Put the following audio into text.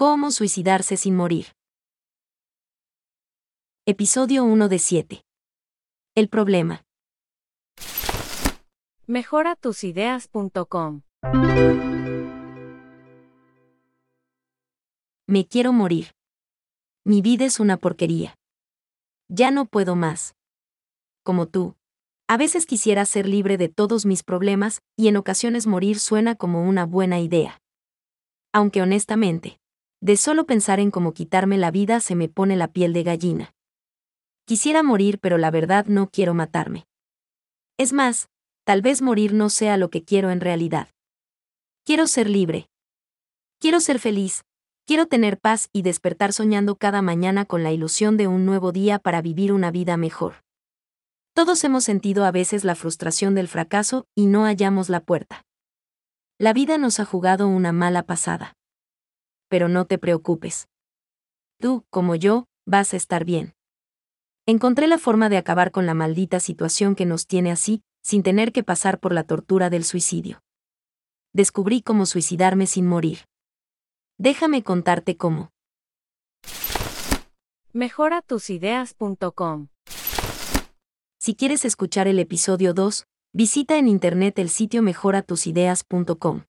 ¿Cómo suicidarse sin morir? Episodio 1 de 7. El problema. Mejoratusideas.com Me quiero morir. Mi vida es una porquería. Ya no puedo más. Como tú. A veces quisiera ser libre de todos mis problemas, y en ocasiones morir suena como una buena idea. Aunque honestamente, de solo pensar en cómo quitarme la vida se me pone la piel de gallina. Quisiera morir pero la verdad no quiero matarme. Es más, tal vez morir no sea lo que quiero en realidad. Quiero ser libre. Quiero ser feliz, quiero tener paz y despertar soñando cada mañana con la ilusión de un nuevo día para vivir una vida mejor. Todos hemos sentido a veces la frustración del fracaso y no hallamos la puerta. La vida nos ha jugado una mala pasada. Pero no te preocupes. Tú, como yo, vas a estar bien. Encontré la forma de acabar con la maldita situación que nos tiene así, sin tener que pasar por la tortura del suicidio. Descubrí cómo suicidarme sin morir. Déjame contarte cómo. Mejoratusideas.com Si quieres escuchar el episodio 2, visita en internet el sitio mejoratusideas.com.